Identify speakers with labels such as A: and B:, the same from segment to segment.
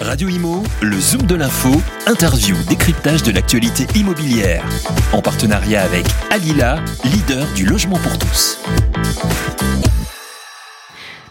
A: Radio Imo, le Zoom de l'info, interview, décryptage de l'actualité immobilière. En partenariat avec Alila, leader du logement pour tous.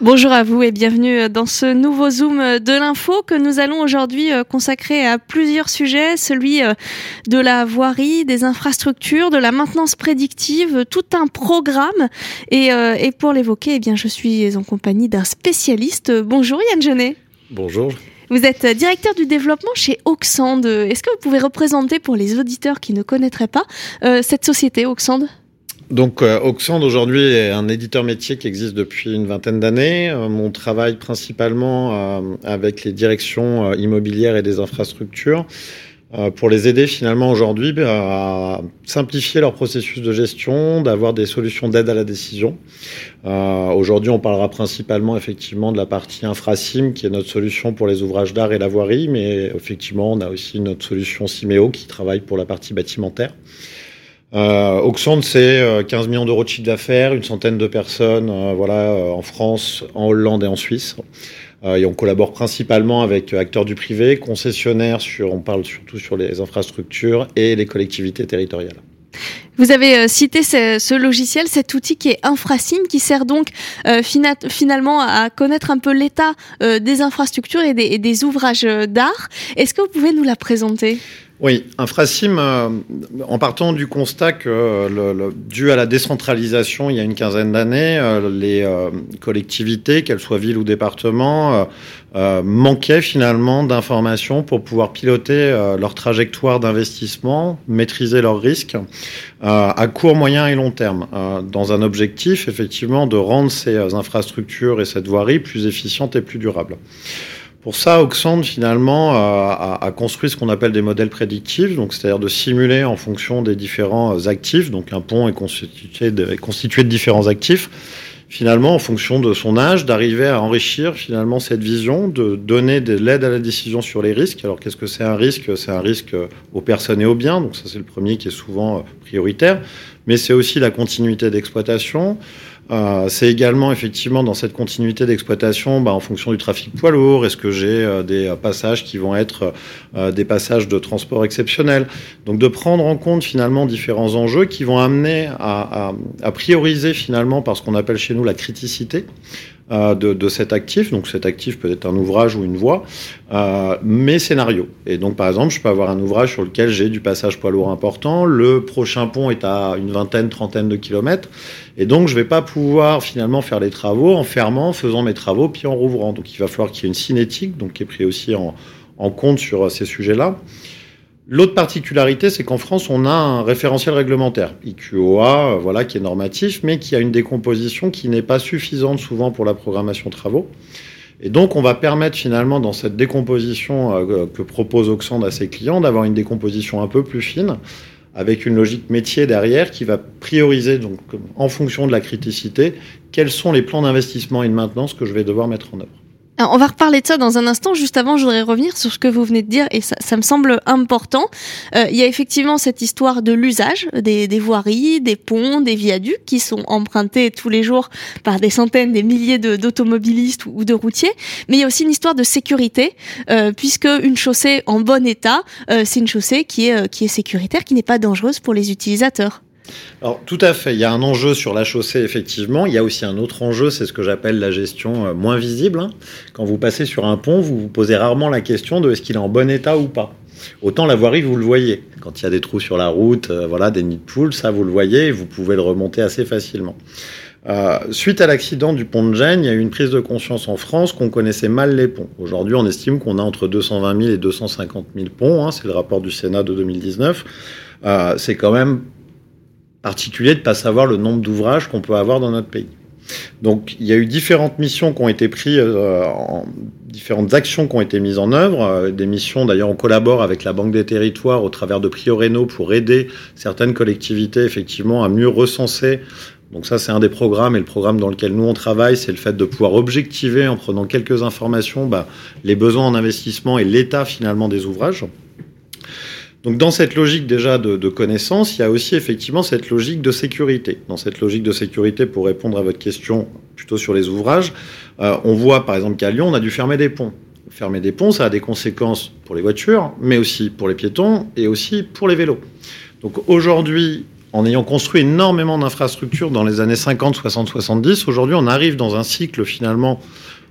B: Bonjour à vous et bienvenue dans ce nouveau Zoom de l'info que nous allons aujourd'hui euh, consacrer à plusieurs sujets, celui euh, de la voirie, des infrastructures, de la maintenance prédictive, tout un programme. Et, euh, pour l'évoquer, eh bien, je suis en compagnie d'un spécialiste. Bonjour Yann Genet.
C: Bonjour.
B: Vous êtes directeur du développement chez Oxand. Est-ce que vous pouvez représenter pour les auditeurs qui ne connaîtraient pas euh, cette société Oxand?
C: Donc, euh, Oxand aujourd'hui est un éditeur métier qui existe depuis une vingtaine d'années. Euh, on travaille principalement avec les directions immobilières et des infrastructures euh, pour les aider finalement aujourd'hui ben, à simplifier leur processus de gestion, d'avoir des solutions d'aide à la décision. Euh, aujourd'hui, on parlera principalement effectivement de la partie infrasim qui est notre solution pour les ouvrages d'art et la voirie, mais effectivement, on a aussi notre solution Simeo qui travaille pour la partie bâtimentaire. Euh, Oxford, c'est 15 euh, millions d'euros de chiffre d'affaires, une centaine de personnes voilà, en France, en Hollande et en Suisse. Euh, et on collabore principalement avec euh, acteurs du privé, concessionnaires, sur, on parle surtout sur les infrastructures et les collectivités territoriales.
B: Vous avez euh, cité ce, logiciel, cet outil qui est Infrasim, qui sert donc finalement à connaître un peu l'état des infrastructures et des ouvrages d'art. Est-ce que vous pouvez nous la présenter?
C: Oui, Infrasim, euh, en partant du constat que, le, dû à la décentralisation il y a une quinzaine d'années, euh, les euh, collectivités, qu'elles soient villes ou départements, manquaient finalement d'informations pour pouvoir piloter leur trajectoire d'investissement, maîtriser leurs risques à court, moyen et long terme, dans un objectif effectivement de rendre ces infrastructures et cette voirie plus efficientes et plus durables. Pour ça, Oxand finalement a, construit ce qu'on appelle des modèles prédictifs, donc c'est-à-dire de simuler en fonction des différents actifs. Donc un pont est constitué de, constitué de différents actifs. Finalement, en fonction de son âge, d'arriver à enrichir finalement cette vision, de donner de l'aide à la décision sur les risques. Alors qu'est-ce que c'est un risque? C'est un risque aux personnes et aux biens, donc ça c'est le premier qui est souvent prioritaire. Mais c'est aussi la continuité d'exploitation. Euh, c'est également effectivement dans cette continuité d'exploitation, bah, en fonction du trafic poids lourd, est-ce que j'ai euh, des euh, passages qui vont être des passages de transport exceptionnels? Donc de prendre en compte finalement différents enjeux qui vont amener à, à prioriser finalement par ce qu'on appelle chez nous la criticité. Euh, de, de, cet actif. Donc cet actif peut être un ouvrage ou une voie, euh, mes scénarios. Et donc par exemple, je peux avoir un ouvrage sur lequel j'ai du passage poids lourd important. Le prochain pont est à une vingtaine, trentaine de kilomètres. Et donc je vais pas pouvoir finalement faire les travaux en fermant, faisant mes travaux, puis en rouvrant. Donc il va falloir qu'il y ait une cinétique, donc qui est pris aussi en, en compte sur ces sujets-là. L'autre particularité, c'est qu'en France, on a un référentiel réglementaire, IQOA, euh, voilà, qui est normatif, mais qui a une décomposition qui n'est pas suffisante souvent pour la programmation de travaux. Et donc, on va permettre finalement, dans cette décomposition euh, que propose Oxand à ses clients, d'avoir une décomposition un peu plus fine, avec une logique métier derrière qui va prioriser, donc, en fonction de la criticité, quels sont les plans d'investissement et de maintenance que je vais devoir mettre en œuvre
B: on va reparler de ça dans un instant. Juste avant, je voudrais revenir sur ce que vous venez de dire et ça, me semble important. Euh, il y a effectivement cette histoire de l'usage des, voiries, des ponts, des viaducs qui sont empruntés tous les jours par des centaines, des milliers d'automobilistes ou de routiers. Mais il y a aussi une histoire de sécurité euh, puisque une chaussée en bon état, euh, c'est une chaussée qui est, qui est sécuritaire, qui n'est pas dangereuse pour les utilisateurs.
C: Alors tout à fait, il y a un enjeu sur la chaussée effectivement, il y a aussi un autre enjeu, c'est ce que j'appelle la gestion euh, moins visible. Hein. Quand vous passez sur un pont, vous vous posez rarement la question de est-ce qu'il est en bon état ou pas. Autant la voirie, vous le voyez. Quand il y a des trous sur la route, euh, voilà, des nids de poules, ça vous le voyez et vous pouvez le remonter assez facilement. Euh, suite à l'accident du pont de Gênes, il y a eu une prise de conscience en France qu'on connaissait mal les ponts. Aujourd'hui, on estime qu'on a entre 220 000 et 250 000 ponts. Hein, c'est le rapport du Sénat de 2019. Euh, c'est quand même particulier de ne pas savoir le nombre d'ouvrages qu'on peut avoir dans notre pays. Donc il y a eu différentes missions qui ont été prises, euh, différentes actions qui ont été mises en œuvre. Euh, des missions, d'ailleurs, on collabore avec la Banque des Territoires au travers de Prioreno pour aider certaines collectivités effectivement à mieux recenser. Donc ça, c'est un des programmes et le programme dans lequel nous on travaille, c'est le fait de pouvoir objectiver en prenant quelques informations bah, les besoins en investissement et l'état finalement des ouvrages. Donc dans cette logique déjà de, connaissance, il y a aussi effectivement cette logique de sécurité. Dans cette logique de sécurité, pour répondre à votre question plutôt sur les ouvrages, euh, on voit par exemple qu'à Lyon, on a dû fermer des ponts. fermer des ponts, ça a des conséquences pour les voitures, mais aussi pour les piétons et aussi pour les vélos. Donc aujourd'hui, en ayant construit énormément d'infrastructures dans les années 50, 60, 70, aujourd'hui on arrive dans un cycle finalement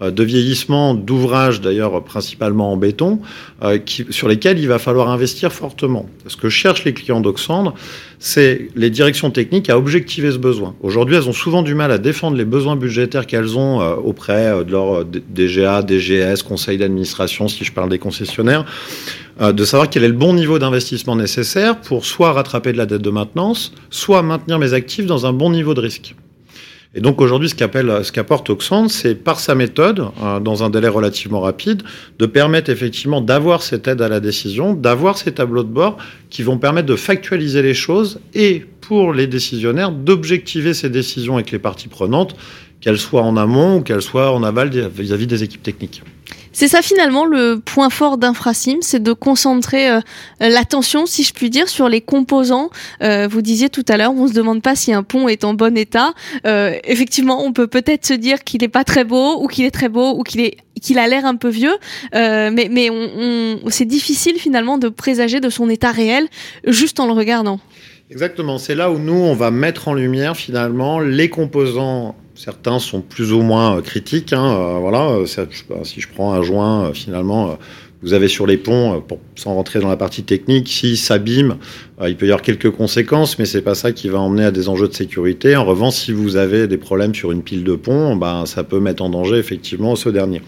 C: de vieillissement d'ouvrages, d'ailleurs principalement en béton, euh, qui, sur lesquels il va falloir investir fortement. Ce que cherchent les clients d'Oxandre, c'est les directions techniques à objectiver ce besoin. Aujourd'hui, elles ont souvent du mal à défendre les besoins budgétaires qu'elles ont euh, auprès de leur DGA, DGS, conseil d'administration, si je parle des concessionnaires, de savoir quel est le bon niveau d'investissement nécessaire pour soit rattraper de la dette de maintenance, soit maintenir mes actifs dans un bon niveau de risque. Et donc aujourd'hui, ce qu'apporte Oxfam, c'est par sa méthode, euh, dans un délai relativement rapide, de permettre effectivement d'avoir cette aide à la décision, d'avoir ces tableaux de bord qui vont permettre de factualiser les choses et pour les décisionnaires d'objectiver ces décisions avec les parties prenantes, qu'elles soient en amont ou qu'elles soient en aval vis à -vis des équipes techniques.
B: C'est ça finalement le point fort d'Infrasim, c'est de concentrer euh, l'attention, si je puis dire, sur les composants. Euh, vous disiez tout à l'heure, on se demande pas si un pont est en bon état. Euh, effectivement, on peut peut-être se dire qu'il n'est pas très beau, ou qu'il est très beau, ou qu'il est qu'il a l'air un peu vieux, mais, mais on, c'est difficile finalement de présager de son état réel juste en le regardant.
C: Exactement, c'est là où nous, on va mettre en lumière finalement les composants Certains sont plus ou moins euh, critiques. Hein, euh, voilà, euh, si je prends un joint, finalement, vous avez sur les ponts, pour, sans rentrer dans la partie technique, s'il s'abîme, il peut y avoir quelques conséquences, mais c'est pas ça qui va emmener à des enjeux de sécurité. En revanche, si vous avez des problèmes sur une pile de pont, ben, ça peut mettre en danger effectivement ce dernier.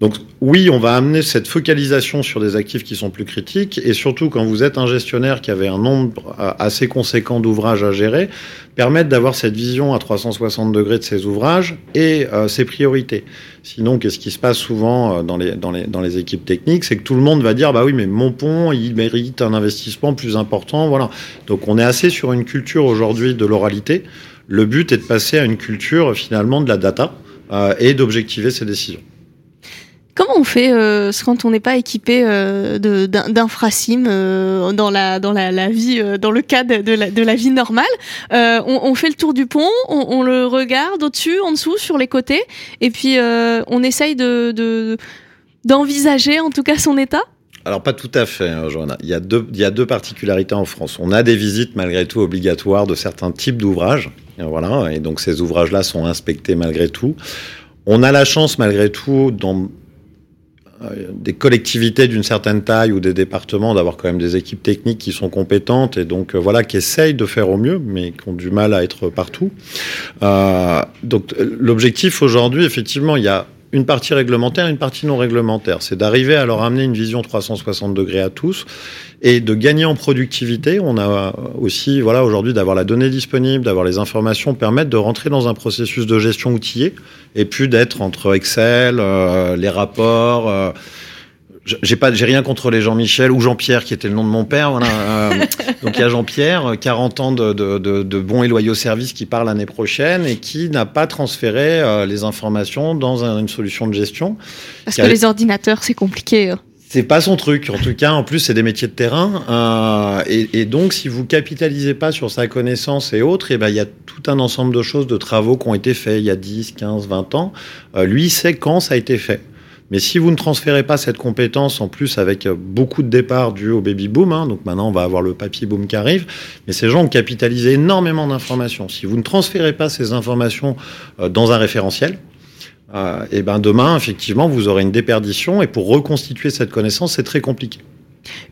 C: Donc oui, on va amener cette focalisation sur des actifs qui sont plus critiques et surtout quand vous êtes un gestionnaire qui avait un nombre assez conséquent d'ouvrages à gérer, permettre d'avoir cette vision à 360 degrés de ces ouvrages et euh, ses priorités. Sinon, qu'est-ce qui se passe souvent euh, dans les, dans, les, dans les équipes techniques C'est que tout le monde va dire, bah oui, mais mon pont, il mérite un investissement plus important. Voilà. Donc on est assez sur une culture aujourd'hui de l'oralité. Le but est de passer à une culture finalement de la data euh, et d'objectiver ces décisions.
B: Comment on fait euh, quand on n'est pas équipé euh, d'infrasim euh, dans la dans la, vie euh, dans le cadre de la, de la vie normale on, fait le tour du pont, on, le regarde au-dessus, en dessous, sur les côtés, et puis on essaye de d'envisager en tout cas son état?
C: Alors pas tout à fait, hein, Johanna. Il y, a deux, il y a deux particularités en France. On a des visites malgré tout obligatoires de certains types d'ouvrages. Voilà, et donc ces ouvrages-là sont inspectés malgré tout. On a la chance malgré tout dans euh, des collectivités d'une certaine taille ou des départements d'avoir quand même des équipes techniques qui sont compétentes et donc euh, voilà qui essayent de faire au mieux mais qui ont du mal à être partout. Euh, donc l'objectif aujourd'hui effectivement il y a une partie réglementaire une partie non réglementaire. C'est d'arriver à leur amener une vision 360 degrés à tous et de gagner en productivité. On a aussi, voilà, aujourd'hui, d'avoir la donnée disponible, d'avoir les informations, permettre de rentrer dans un processus de gestion outillé et puis d'être entre Excel, euh, les rapports. Euh, j'ai pas, j'ai rien contre les Jean-Michel ou Jean-Pierre qui était le nom de mon père. Voilà. Euh, donc il y a Jean-Pierre, 40 ans de, de, de, de, bons et loyaux services qui part l'année prochaine et qui n'a pas transféré euh, les informations dans une solution de gestion.
B: Parce que les ordinateurs, c'est compliqué. Hein.
C: C'est pas son truc. En tout cas, en plus, c'est des métiers de terrain. Euh, et, et, donc, si vous capitalisez pas sur sa connaissance et autres, et eh ben, il y a tout un ensemble de choses, de travaux qui ont été faits il y a 10, 15, 20 ans. Euh, lui, sait quand ça a été fait. Mais si vous ne transférez pas cette compétence, en plus avec beaucoup de départs dus au baby boom, hein, donc maintenant on va avoir le papier boom qui arrive, mais ces gens ont capitalisé énormément d'informations. Si vous ne transférez pas ces informations euh, dans un référentiel, euh, et ben demain, effectivement, vous aurez une déperdition et pour reconstituer cette connaissance, c'est très compliqué.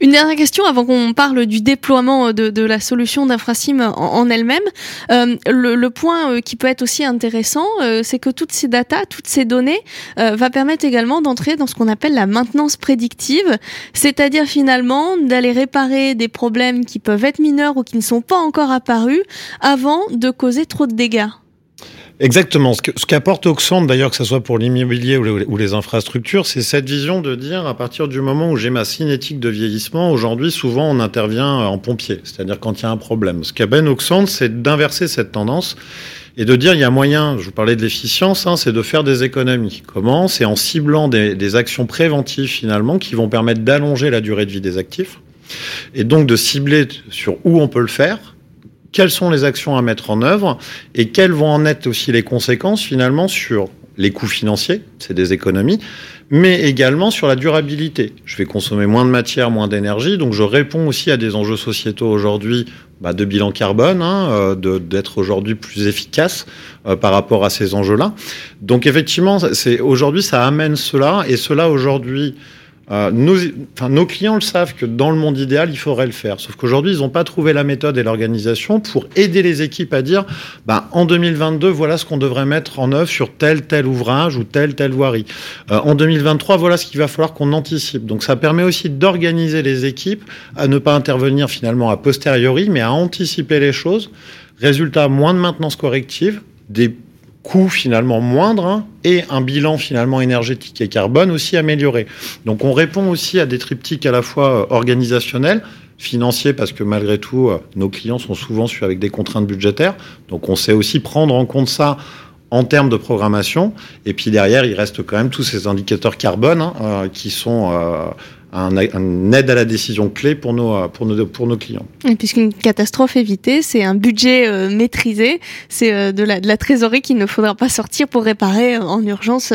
B: Une dernière question avant qu'on parle du déploiement de, la solution d'Infrasim en, elle-même. Euh, le, point euh, qui peut être aussi intéressant, euh, c'est que toutes ces datas, toutes ces données, va permettre également d'entrer dans ce qu'on appelle la maintenance prédictive, c'est-à-dire finalement d'aller réparer des problèmes qui peuvent être mineurs ou qui ne sont pas encore apparus avant de causer trop de dégâts.
C: Exactement. Ce qu'apporte Oxfam, d'ailleurs, que ce soit pour l'immobilier ou, les infrastructures, c'est cette vision de dire, à partir du moment où j'ai ma cinétique de vieillissement, aujourd'hui, souvent, on intervient en pompier, c'est-à-dire quand il y a un problème. Ce qu'amène Oxfam, c'est d'inverser cette tendance et de dire, il y a moyen, je vous parlais de l'efficience, hein, c'est de faire des économies. Comment? C'est en ciblant des actions préventives, finalement, qui vont permettre d'allonger la durée de vie des actifs et donc de cibler sur où on peut le faire quelles sont les actions à mettre en œuvre et quelles vont en être aussi les conséquences finalement sur les coûts financiers, c'est des économies, mais également sur la durabilité. Je vais consommer moins de matière, moins d'énergie, donc je réponds aussi à des enjeux sociétaux aujourd'hui bah, de bilan carbone, hein, euh, d'être aujourd'hui plus efficace euh, par rapport à ces enjeux-là. Donc effectivement, aujourd'hui ça amène cela, et cela aujourd'hui euh, nos, enfin, nos clients le savent que dans le monde idéal, il faudrait le faire. Sauf qu'aujourd'hui, ils n'ont pas trouvé la méthode et l'organisation pour aider les équipes à dire, bah, en 2022, voilà ce qu'on devrait mettre en œuvre sur tel, tel ouvrage ou telle, telle voirie. Euh, en 2023, voilà ce qu'il va falloir qu'on anticipe. Donc ça permet aussi d'organiser les équipes à ne pas intervenir finalement a posteriori, mais à anticiper les choses. Résultat, moins de maintenance corrective, des coût finalement moindre hein, et un bilan finalement énergétique et carbone aussi amélioré. Donc on répond aussi à des triptyques à la fois euh, organisationnels, financiers parce que malgré tout euh, nos clients sont souvent avec des contraintes budgétaires. Donc on sait aussi prendre en compte ça en termes de programmation. Et puis derrière, il reste quand même tous ces indicateurs carbone hein, euh, qui sont un, aide à la décision clé pour nos, euh, pour nos, pour nos clients.
B: puisqu'une catastrophe évitée, c'est un budget euh, maîtrisé, c'est euh, de, la, de la trésorerie qu'il ne faudra pas sortir pour réparer en urgence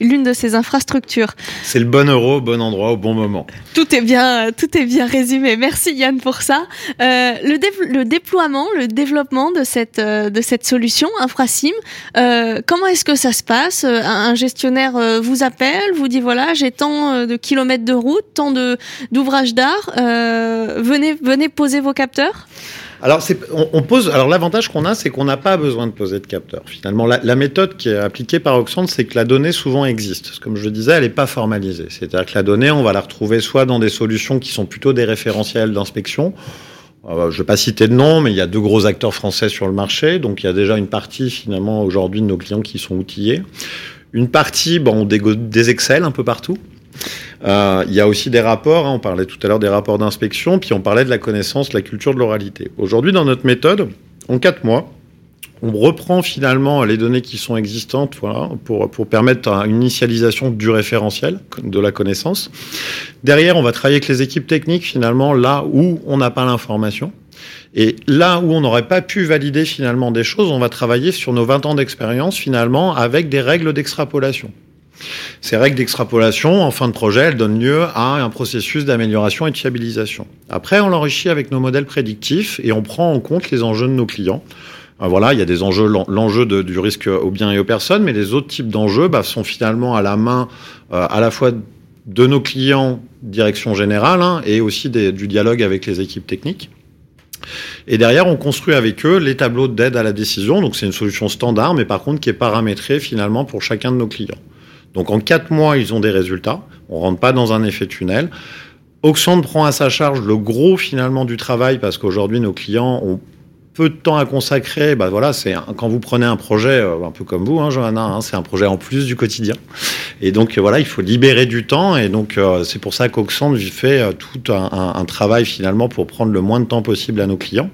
B: l'une de ces infrastructures.
C: C'est le bon euro au bon endroit au bon moment.
B: Tout est bien, tout est bien résumé. Merci Yann pour ça. le, le déploiement, le développement de cette, de cette solution InfraSim, comment est-ce que ça se passe? Un, gestionnaire vous appelle, vous dit voilà, j'ai tant de kilomètres de route, de d'ouvrages d'art. Euh, venez, venez poser vos capteurs.
C: Alors, on, pose. Alors, l'avantage qu'on a, c'est qu'on n'a pas besoin de poser de capteurs. Finalement, la, méthode qui est appliquée par Oxfam, c'est que la donnée souvent existe. Comme je le disais, elle n'est pas formalisée. C'est-à-dire que la donnée, on va la retrouver soit dans des solutions qui sont plutôt des référentiels d'inspection. Euh, je ne vais pas citer de nom, mais il y a deux gros acteurs français sur le marché. Donc, il y a déjà une partie, finalement, aujourd'hui, de nos clients qui sont outillés. Une partie, bon, on des Excel un peu partout. Euh, il y a aussi des rapports, hein, on parlait tout à l'heure des rapports d'inspection, puis on parlait de la connaissance, la culture de l'oralité. Aujourd'hui, dans notre méthode, en quatre mois, on reprend finalement les données qui sont existantes voilà, pour, pour permettre une initialisation du référentiel, de la connaissance. Derrière, on va travailler avec les équipes techniques finalement là où on n'a pas l'information. Et là où on n'aurait pas pu valider finalement des choses, on va travailler sur nos 20 ans d'expérience finalement avec des règles d'extrapolation. Ces règles d'extrapolation, en fin de projet, elles donnent lieu à un processus d'amélioration et de fiabilisation. Après, on l'enrichit avec nos modèles prédictifs et on prend en compte les enjeux de nos clients. Euh, voilà, il y a l'enjeu du risque aux biens et aux personnes, mais les autres types d'enjeux bah, sont finalement à la main euh, à la fois de nos clients, direction générale, hein, et aussi du dialogue avec les équipes techniques. Et derrière, on construit avec eux les tableaux d'aide à la décision. C'est une solution standard, mais par contre qui est paramétrée finalement pour chacun de nos clients. Donc en quatre mois, ils ont des résultats. On rentre pas dans un effet tunnel. Oxfam prend à sa charge le gros finalement du travail parce qu'aujourd'hui nos clients ont peu de temps à consacrer. Bah voilà, c'est quand vous prenez un projet euh, un peu comme vous, hein, Johanna, hein, c'est un projet en plus du quotidien. Et donc voilà, il faut libérer du temps. Et donc euh, c'est pour ça qu'Oxfam fait euh, tout un, un, travail finalement pour prendre le moins de temps possible à nos clients.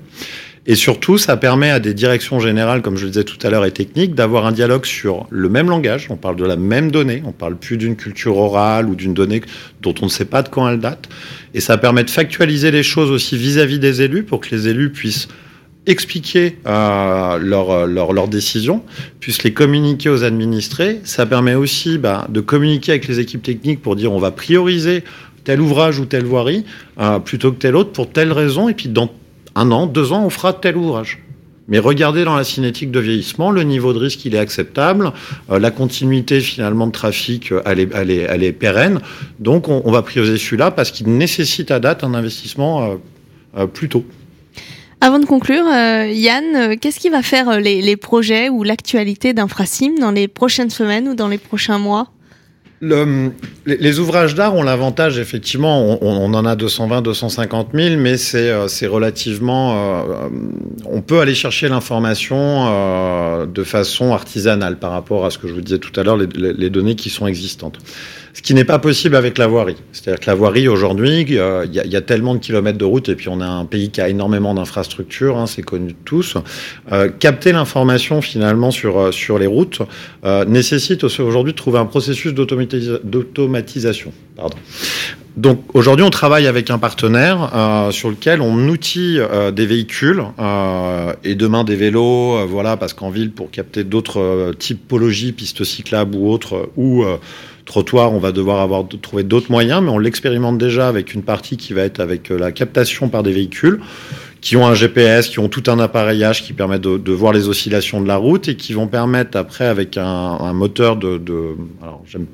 C: Et surtout, ça permet à des directions générales, comme je le disais tout à l'heure, et techniques, d'avoir un dialogue sur le même langage. On parle de la même donnée. On parle plus d'une culture orale ou d'une donnée dont on ne sait pas de quand elle date. Et ça permet de factualiser les choses aussi vis-à-vis des élus pour que les élus puissent expliquer euh, leurs leur, leur décisions, puissent les communiquer aux administrés. Ça permet aussi bah, de communiquer avec les équipes techniques pour dire on va prioriser tel ouvrage ou telle voirie euh, plutôt que tel autre pour telle raison. Et puis dans un an, deux ans, on fera tel ouvrage. Mais regardez dans la cinétique de vieillissement, le niveau de risque, il est acceptable. Euh, la continuité, finalement, de trafic, euh, elle est, elle pérenne. Donc, on, va prioriser celui-là parce qu'il nécessite à date un investissement euh, plus tôt.
B: Avant de conclure, Yann, qu'est-ce qui va faire les, les projets ou l'actualité d'Infrasim dans les prochaines semaines ou dans les prochains mois?
C: Le, les, ouvrages d'art ont l'avantage, effectivement, on, en a 220, 250 000, mais c'est euh, relativement. Euh, on peut aller chercher l'information euh, de façon artisanale par rapport à ce que je vous disais tout à l'heure, les, données qui sont existantes. Ce qui n'est pas possible avec la voirie. C'est-à-dire que la voirie, aujourd'hui, il y, a tellement de kilomètres de route, et puis on a un pays qui a énormément d'infrastructures, hein, c'est connu de tous. capter l'information, finalement, sur, sur les routes nécessite aujourd'hui de trouver un processus d'automatisation. Donc aujourd'hui, on travaille avec un partenaire euh, sur lequel on outille euh, des véhicules euh, et demain des vélos, voilà, parce qu'en ville, pour capter d'autres typologies, pistes cyclables ou autres, ou trottoir, on va devoir avoir trouver d'autres moyens, mais on l'expérimente déjà avec une partie qui va être avec la captation par des véhicules qui ont un GPS, qui ont tout un appareillage qui permet de, de, voir les oscillations de la route et qui vont permettre après avec un, un moteur de,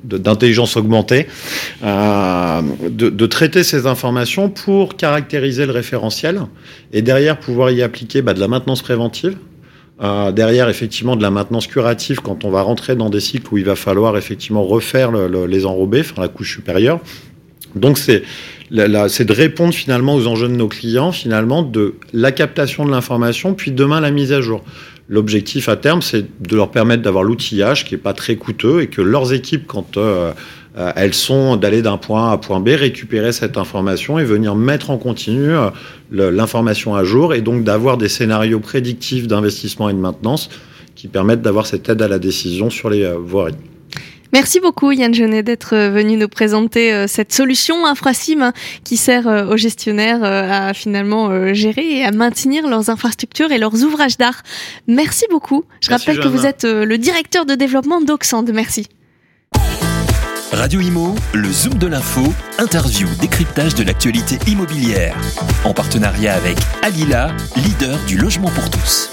C: d'intelligence augmentée euh, de, de, traiter ces informations pour caractériser le référentiel et derrière pouvoir y appliquer bah, de la maintenance préventive. Euh, derrière, effectivement, de la maintenance curative quand on va rentrer dans des cycles où il va falloir effectivement refaire le, le, les enrobés, enfin la couche supérieure. Donc c'est de répondre finalement aux enjeux de nos clients, finalement, de la captation de l'information, puis demain la mise à jour. L'objectif à terme, c'est de leur permettre d'avoir l'outillage qui est pas très coûteux et que leurs équipes, quand euh, euh elles sont d'aller d'un point A à point B, récupérer cette information et venir mettre en continu euh, l'information à jour et donc d'avoir des scénarios prédictifs d'investissement et de maintenance qui permettent d'avoir cette aide à la décision sur les voiries.
B: Merci beaucoup Yann Genet d'être euh, venu nous présenter euh, cette solution Infrasim hein, qui sert euh, aux gestionnaires à finalement gérer et à maintenir leurs infrastructures et leurs ouvrages d'art. Merci beaucoup. Je
C: Merci
B: rappelle que vous êtes le directeur de développement d'Oxand. Merci.
A: Radio Imo, le Zoom de l'info, interview, décryptage de l'actualité immobilière. En partenariat avec Alila, leader du logement pour tous.